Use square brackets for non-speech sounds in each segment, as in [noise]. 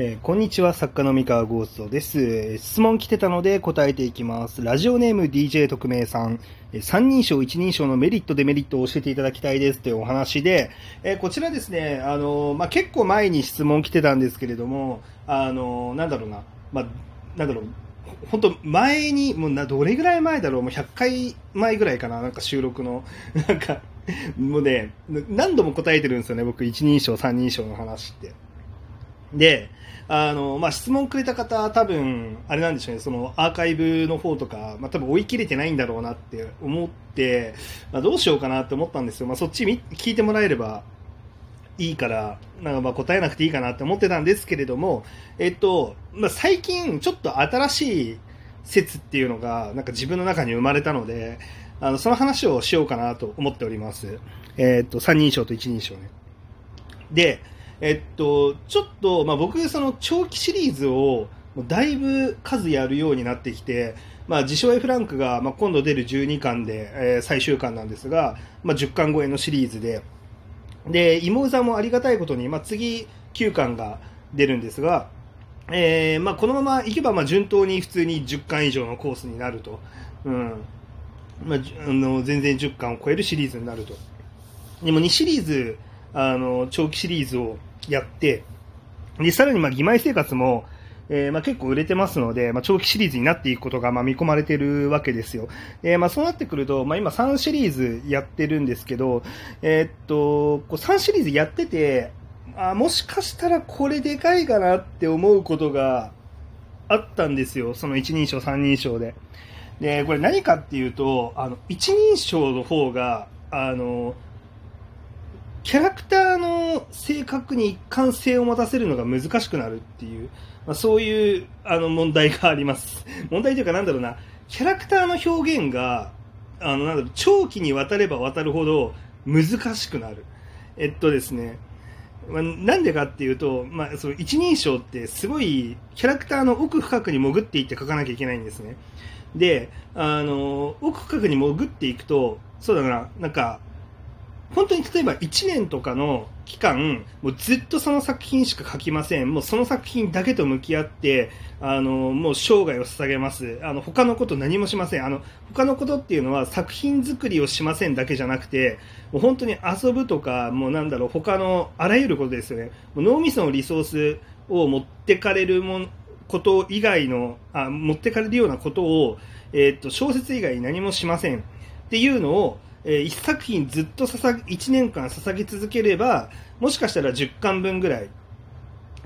えーこんにちは、作家の三河ゴーストです。えー質問来てたので答えていきます。ラジオネーム DJ 特命さん、えー三人称、一人称のメリット、デメリットを教えていただきたいです。というお話で、えーこちらですね、あのーまあ、結構前に質問来てたんですけれども、あのーなんだろうな、まあ、なんだろう、本当前に、もうな、どれぐらい前だろう、もう100回前ぐらいかな、なんか収録の、なんか、もうね、何度も答えてるんですよね、僕、一人称、三人称の話って。で、あの、まあ、質問くれた方、多分、あれなんでしょうね、そのアーカイブの方とか、まあ、多分追い切れてないんだろうなって思って、まあ、どうしようかなって思ったんですよ。まあ、そっち聞いてもらえればいいから、なんかま答えなくていいかなって思ってたんですけれども、えっと、まあ、最近、ちょっと新しい説っていうのが、なんか自分の中に生まれたので、あの、その話をしようかなと思っております。えっと、三人称と一人称ね。で、えっと、ちょっと、まあ、僕、その長期シリーズを、だいぶ数やるようになってきて、まあ、自称 F ランクが、まあ、今度出る12巻で、えー最終巻なんですが、まあ、10巻超えのシリーズで、で、妹座もありがたいことに、まあ、次9巻が出るんですが、えーまあ、このままいけば、まあ、順当に普通に10巻以上のコースになると。うん。まあ、あの全然10巻を超えるシリーズになると。でも2シリーズ、あの、長期シリーズをやって、で、さらにまあ、義妹生活も、えーまあ、結構売れてますので、まあ、長期シリーズになっていくことがまあ見込まれてるわけですよ。えーまあ、そうなってくると、まあ、今3シリーズやってるんですけど、えーっと、こう3シリーズやってて、あもしかしたらこれでかいかなって思うことがあったんですよ。その一人称、三人称で。で、これ何かっていうと、あの、一人称の方が、あの、キャラクターの性格に一貫性を持たせるのが難しくなるっていう、まあ、そういうあの問題があります。[laughs] 問題というかなんだろうな、キャラクターの表現が、あの、なんだろう、長期にわたればわたるほど難しくなる。えっとですね、まあ、なんでかっていうと、まあ、その一人称ってすごいキャラクターの奥深くに潜っていって書かなきゃいけないんですね。で、あの、奥深くに潜っていくと、そうだな、なんか、本当に例えば1年とかの期間、もうずっとその作品しか書きません。もうその作品だけと向き合って、あの、もう生涯を捧げます。あの、他のこと何もしません。あの、他のことっていうのは作品作りをしませんだけじゃなくて、もう本当に遊ぶとか、もうなんだろう、他のあらゆることですよね。もう脳みそのリソースを持ってかれるもんこと以外の、あ、持ってかれるようなことを、えーっと、小説以外に何もしません。っていうのを、え一作品ずっと捧げ、1年間捧げ続ければ、もしかしたら10巻分ぐらい、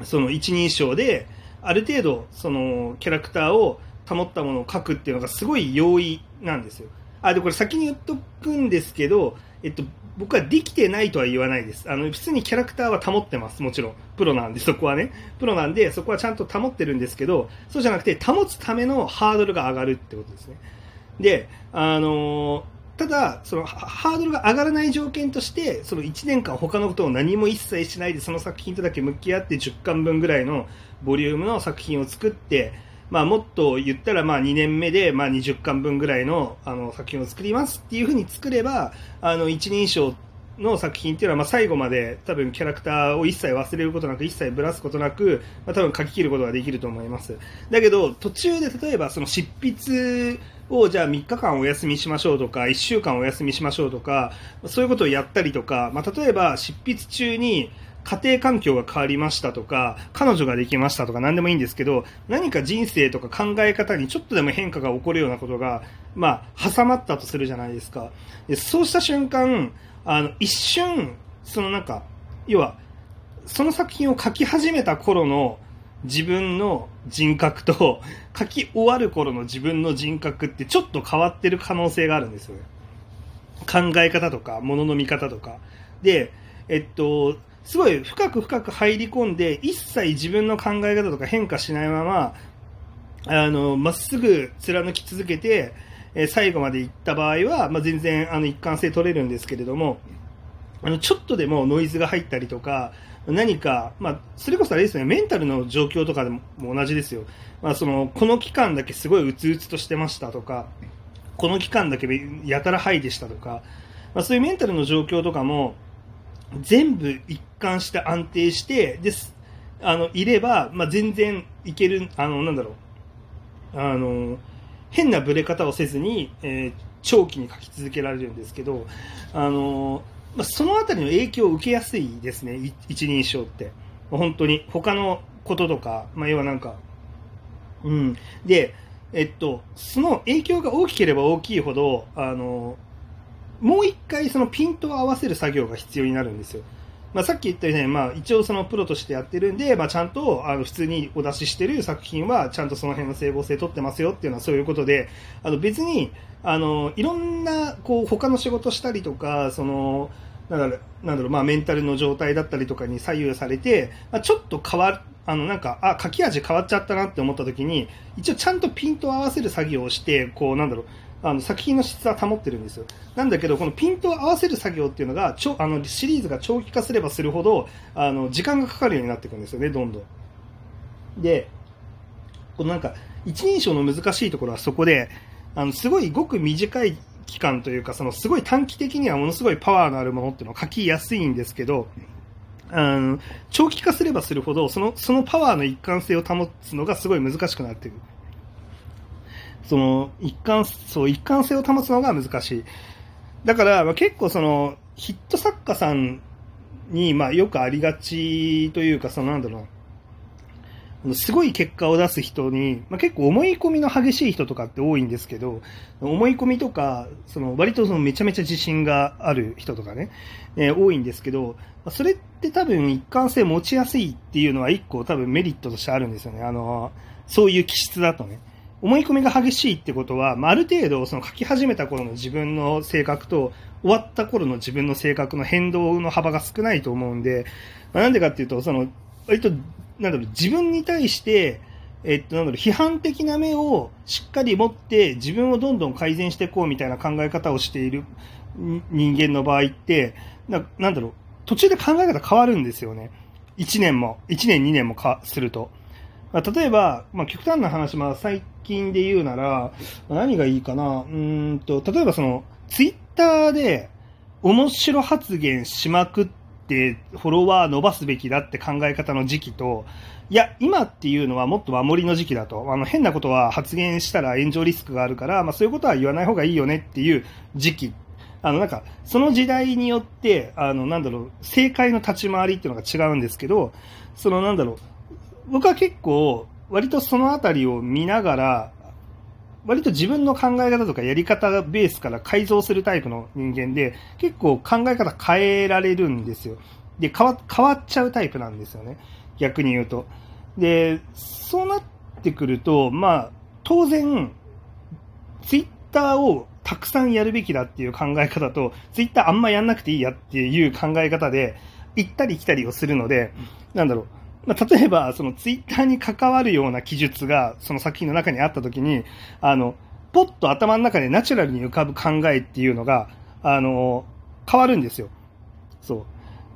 その一人称で、ある程度、そのキャラクターを保ったものを書くっていうのがすごい容易なんですよ。あ、で、これ先に言っとくんですけど、えっと、僕はできてないとは言わないです。あの、普通にキャラクターは保ってます。もちろん。プロなんで、そこはね。プロなんで、そこはちゃんと保ってるんですけど、そうじゃなくて、保つためのハードルが上がるってことですね。で、あのーただ、そのハードルが上がらない条件として、その1年間他のことを何も一切しないで、その作品とだけ向き合って10巻分ぐらいのボリュームの作品を作って、まあもっと言ったらまあ2年目でまあ20巻分ぐらいのあの作品を作りますっていうふうに作れば、あの一人称の作品っていうのはまあ最後まで多分キャラクターを一切忘れることなく、一切ぶらすことなく、まあ多分書き切ることができると思います。だけど途中で例えばその執筆をじゃあ3日間お休みしましょうとか、1週間お休みしましょうとか、そういうことをやったりとか、まあ、例えば執筆中に家庭環境が変わりましたとか、彼女ができましたとか何でもいいんですけど、何か人生とか考え方にちょっとでも変化が起こるようなことが、まあ、挟まったとするじゃないですか。でそうした瞬間、あの、一瞬、そのなんか、要は、その作品を書き始めた頃の自分の人格と [laughs] 書き終わる頃の自分の人格ってちょっと変わってる可能性があるんですよね。考え方とか、物の見方とか。で、えっと、すごい深く深く入り込んで、一切自分の考え方とか変化しないまま、あの、まっすぐ貫き続けて、え最後まで行った場合は、まあ、全然あの一貫性取れるんですけれども、あの、ちょっとでもノイズが入ったりとか、何か、まあ、それこそあれですね、メンタルの状況とかでも同じですよ。まあ、その、この期間だけすごいうつうつとしてましたとか、この期間だけやたらハイでしたとか、まあ、そういうメンタルの状況とかも、全部一貫して安定して、です。あの、いれば、まあ、全然いける、あの、なんだろう。あの、変なブレ方をせずに、えー、長期に書き続けられるんですけど、あの、まあ、そのあたりの影響を受けやすいですね、一人称って。本当に。他のこととか、まあ、要はなんか、うん。で、えっと、その影響が大きければ大きいほど、あの、もう一回そのピントを合わせる作業が必要になるんですよ。まあ、さっき言ったように、まあ、一応そのプロとしてやってるんで、まあ、ちゃんとあの普通にお出ししてる作品はちゃんとその辺の整合性取ってますよっていうのはそういうことであの別にあのいろんなこう他の仕事したりとかそのなんだろうなんだろう、まあ、メンタルの状態だったりとかに左右されて、まあ、ちょっと変わあのなんかあ書き味変わっちゃったなって思った時に一応ちゃんとピントを合わせる作業をしてこうなんだろうあの作品の質は保ってるんですよ。なんだけど、このピントを合わせる作業っていうのが、ちょあのシリーズが長期化すればするほど、あの時間がかかるようになっていくんですよね、どんどん。で、このなんか、一人称の難しいところはそこで、あのすごいごく短い期間というか、そのすごい短期的にはものすごいパワーのあるものっていうのを書きやすいんですけど、あの長期化すればするほどその、そのパワーの一貫性を保つのがすごい難しくなっている。その一貫そう一貫性を保つのが難しい。だから、まあ、結構そのヒット作家さんに、まあ、よくありがちというか、そのなんだろうすごい結果を出す人に、まあ、結構思い込みの激しい人とかって多いんですけど、思い込みとか、その割とそのめちゃめちゃ自信がある人とかね、えー、多いんですけど、それって多分一貫性持ちやすいっていうのは一個多分メリットとしてあるんですよね。あの、そういう気質だとね。思い込みが激しいってことは、まあ、ある程度その書き始めた頃の自分の性格と終わった頃の自分の性格の変動の幅が少ないと思うんで、まあ、なんでかっていうと、その割となんだろう自分に対して、えっと、なんだろう批判的な目をしっかり持って自分をどんどん改善していこうみたいな考え方をしている人間の場合ってななんだろう途中で考え方変わるんですよね。1年も、1年2年もかすると。まあ、例えば、まあ、極端な話、まあ、最近で言うなら、何がいいかな。うんと、例えばその、ツイッターで面白発言しまくってフォロワー伸ばすべきだって考え方の時期と、いや、今っていうのはもっと守りの時期だと。あの、変なことは発言したら炎上リスクがあるから、まあそういうことは言わない方がいいよねっていう時期。あの、なんか、その時代によって、あの、なんだろう、正解の立ち回りっていうのが違うんですけど、その、なんだろう、僕は結構、割とそのあたりを見ながら、割と自分の考え方とかやり方ベースから改造するタイプの人間で、結構考え方変えられるんですよ。で、変わ変わっちゃうタイプなんですよね。逆に言うと。で、そうなってくると、まあ、当然、ツイッターをたくさんやるべきだっていう考え方と、ツイッターあんまやんなくていいやっていう考え方で、行ったり来たりをするので、なんだろう、まあ、例えば、そのツイッターに関わるような記述が、その作品の中にあったときに、あの、ポッと頭の中でナチュラルに浮かぶ考えっていうのが、あの、変わるんですよ。そ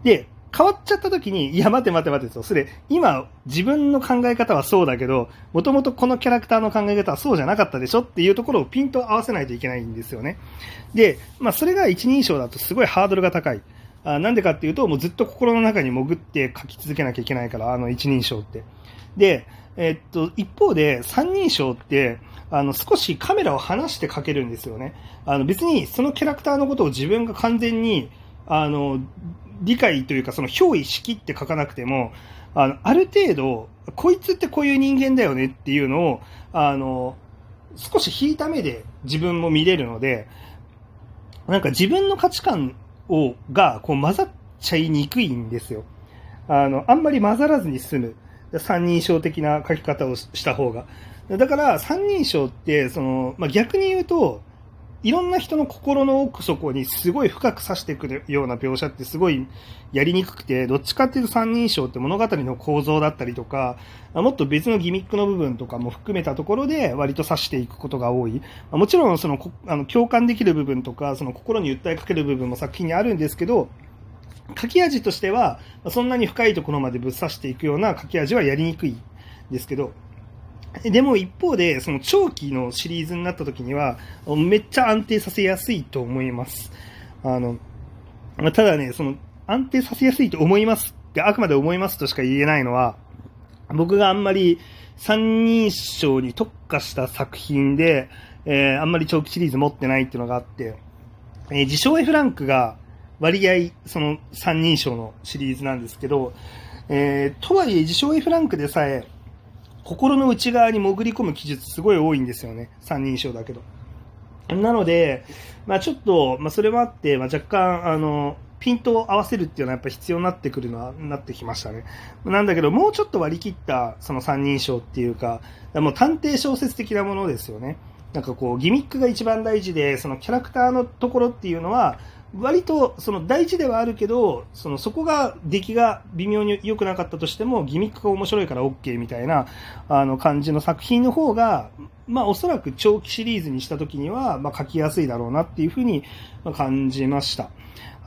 う。で、変わっちゃった時に、いや、待て待て待てと、それ、今、自分の考え方はそうだけど、もともとこのキャラクターの考え方はそうじゃなかったでしょっていうところをピント合わせないといけないんですよね。で、まあ、それが一人称だとすごいハードルが高い。あなんでかっていうと、もうずっと心の中に潜って書き続けなきゃいけないから、あの一人称って。で、えっと、一方で三人称って、あの、少しカメラを離して書けるんですよね。あの、別にそのキャラクターのことを自分が完全に、あの、理解というか、その憑依しきって書かなくても、あの、ある程度、こいつってこういう人間だよねっていうのを、あの、少し引いた目で自分も見れるので、なんか自分の価値観をがこう混ざっちゃいにくいんですよ。あの、あんまり混ざらずに済む。三人称的な書き方をした方が。だから三人称って、その、まあ、逆に言うと、いろんな人の心の奥底にすごい深く刺してくるような描写ってすごいやりにくくて、どっちかっていうと三人称って物語の構造だったりとか、もっと別のギミックの部分とかも含めたところで割と刺していくことが多い。もちろんそのあの共感できる部分とか、その心に訴えかける部分も作品にあるんですけど、書き味としては、そんなに深いところまでぶっ刺していくような書き味はやりにくいですけど、でも一方で、その長期のシリーズになった時には、めっちゃ安定させやすいと思います。あの、ただね、その安定させやすいと思いますってあくまで思いますとしか言えないのは、僕があんまり三人称に特化した作品で、えー、あんまり長期シリーズ持ってないっていうのがあって、えー、自称 F ランクが割合、その三人称のシリーズなんですけど、えー、とはいえ自称 F ランクでさえ、心の内側に潜り込む記述すごい多いんですよね。三人称だけど。なので、まあちょっと、まあそれもあって、まあ若干、あの、ピントを合わせるっていうのはやっぱ必要になってくるのは、なってきましたね。なんだけど、もうちょっと割り切ったその三人称っていうか、もう探偵小説的なものですよね。なんかこう、ギミックが一番大事で、そのキャラクターのところっていうのは、割とその大事ではあるけど、そのそこが出来が微妙に良くなかったとしても、ギミックが面白いから OK みたいなあの感じの作品の方が、まあおそらく長期シリーズにした時には、まあ書きやすいだろうなっていうふうに感じました。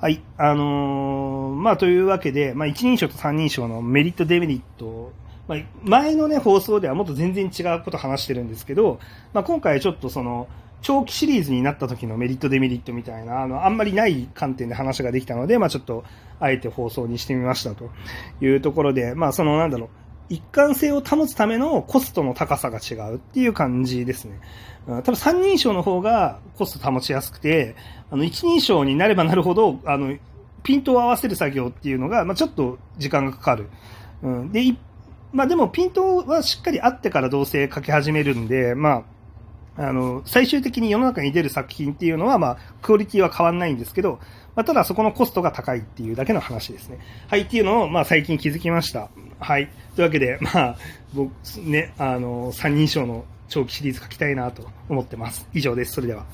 はい。あのー、まあ、というわけで、まあ、一人称と三人称のメリット、デメリット、ま、前のね、放送ではもっと全然違うこと話してるんですけど、まあ、今回ちょっとその、長期シリーズになった時のメリット、デメリットみたいな、あの、あんまりない観点で話ができたので、まあ、ちょっと、あえて放送にしてみましたというところで、まあ、その、なんだろう、一貫性を保つためのコストの高さが違うっていう感じですね。多分三人称の方がコスト保ちやすくて、あの一人称になればなるほど、あの、ピントを合わせる作業っていうのが、まあ、ちょっと時間がかかる。うん、で、まあでもピントはしっかりあってからどうせ書き始めるんで、まあ、あの、最終的に世の中に出る作品っていうのは、まあ、クオリティは変わんないんですけど、まあ、ただそこのコストが高いっていうだけの話ですね。はい、っていうのを、まあ、最近気づきました。はい。というわけで、まあ、僕、ね、あの、三人称の長期シリーズ書きたいなと思ってます。以上です。それでは。